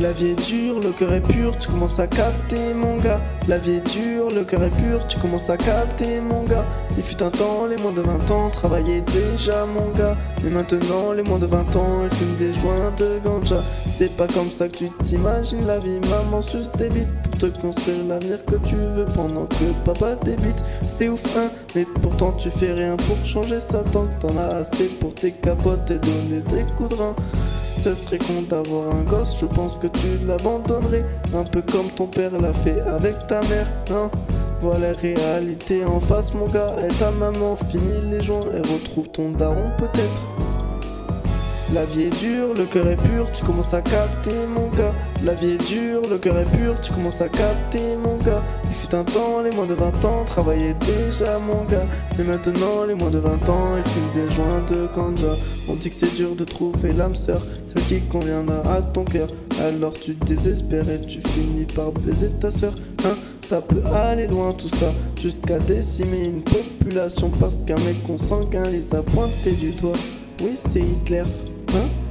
La vie est dure, le cœur est pur, tu commences à capter mon gars. La vie est dure, le cœur est pur, tu commences à capter mon gars. Il fut un temps, les moins de 20 ans travaillaient déjà mon gars. Mais maintenant, les moins de 20 ans, ils fument des joints de ganja. C'est pas comme ça que tu t'imagines la vie, maman sus tes bites pour te construire l'avenir que tu veux pendant que papa débite. C'est ouf, hein, mais pourtant tu fais rien pour changer ça tant que t'en as assez pour tes capotes et donner des coups de rein. Ce serait con d'avoir un gosse, je pense que tu l'abandonnerais. Un peu comme ton père l'a fait avec ta mère, hein. Voilà la réalité en face, mon gars. Et ta maman finit les joints et retrouve ton daron, peut-être. La vie est dure, le cœur est pur, tu commences à capter mon gars. La vie est dure, le cœur est pur, tu commences à capter mon gars. Fut les moins de 20 ans travaillaient déjà mon gars. Mais maintenant, les moins de 20 ans, ils fument des joints de ganja. On dit que c'est dur de trouver l'âme sœur, celle qui conviendra à ton cœur. Alors tu désespères et tu finis par baiser ta sœur. Hein ça peut aller loin tout ça, jusqu'à décimer une population parce qu'un mec consanguin les a pointés du doigt. Oui, c'est Hitler. Hein